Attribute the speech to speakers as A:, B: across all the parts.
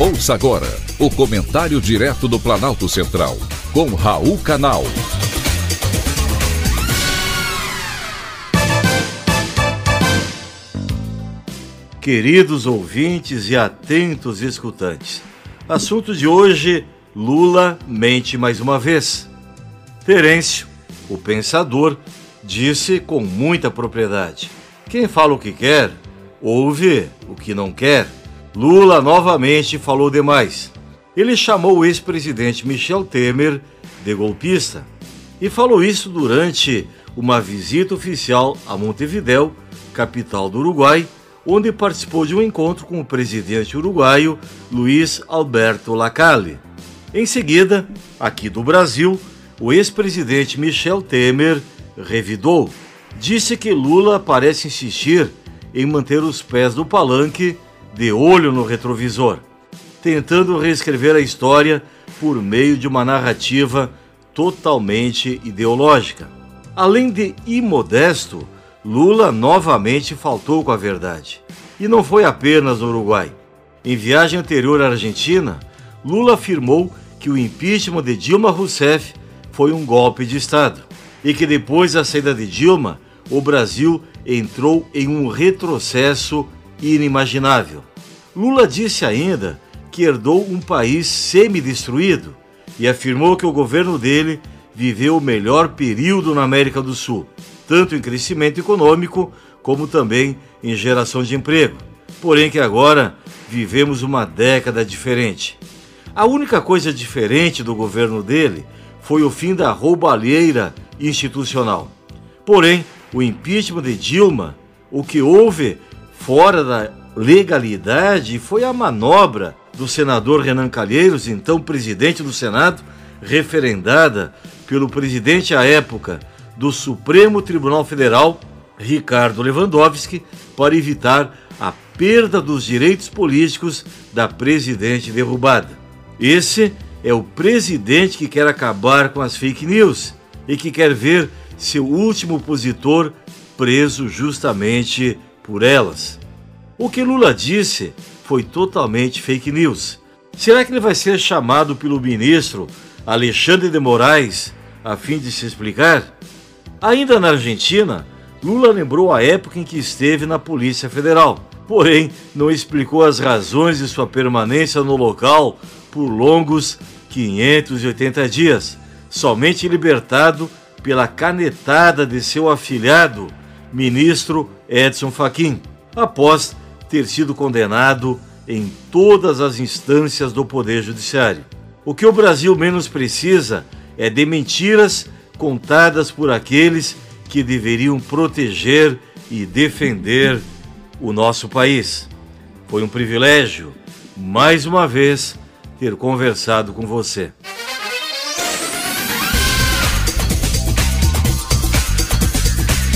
A: Ouça agora o comentário direto do Planalto Central, com Raul Canal.
B: Queridos ouvintes e atentos escutantes, assunto de hoje: Lula mente mais uma vez. Terêncio, o pensador, disse com muita propriedade: quem fala o que quer, ouve o que não quer. Lula novamente falou demais. Ele chamou o ex-presidente Michel Temer de golpista e falou isso durante uma visita oficial a Montevidéu, capital do Uruguai, onde participou de um encontro com o presidente uruguaio Luiz Alberto Lacalle. Em seguida, aqui do Brasil, o ex-presidente Michel Temer revidou. Disse que Lula parece insistir em manter os pés no palanque de olho no retrovisor, tentando reescrever a história por meio de uma narrativa totalmente ideológica. Além de imodesto, Lula novamente faltou com a verdade. E não foi apenas no Uruguai. Em viagem anterior à Argentina, Lula afirmou que o impeachment de Dilma Rousseff foi um golpe de Estado e que depois da saída de Dilma, o Brasil entrou em um retrocesso inimaginável. Lula disse ainda que herdou um país semi-destruído e afirmou que o governo dele viveu o melhor período na América do Sul, tanto em crescimento econômico como também em geração de emprego. Porém que agora vivemos uma década diferente. A única coisa diferente do governo dele foi o fim da roubalheira institucional. Porém, o impeachment de Dilma, o que houve fora da legalidade foi a manobra do senador Renan Calheiros, então presidente do Senado, referendada pelo presidente à época do Supremo Tribunal Federal, Ricardo Lewandowski, para evitar a perda dos direitos políticos da presidente derrubada. Esse é o presidente que quer acabar com as fake news e que quer ver seu último opositor preso justamente por elas. O que Lula disse foi totalmente fake news. Será que ele vai ser chamado pelo ministro Alexandre de Moraes a fim de se explicar? Ainda na Argentina, Lula lembrou a época em que esteve na Polícia Federal, porém não explicou as razões de sua permanência no local por longos 580 dias, somente libertado pela canetada de seu afilhado, ministro Edson Fachin, após ter sido condenado em todas as instâncias do Poder Judiciário. O que o Brasil menos precisa é de mentiras contadas por aqueles que deveriam proteger e defender o nosso país. Foi um privilégio, mais uma vez, ter conversado com você.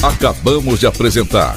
A: Acabamos de apresentar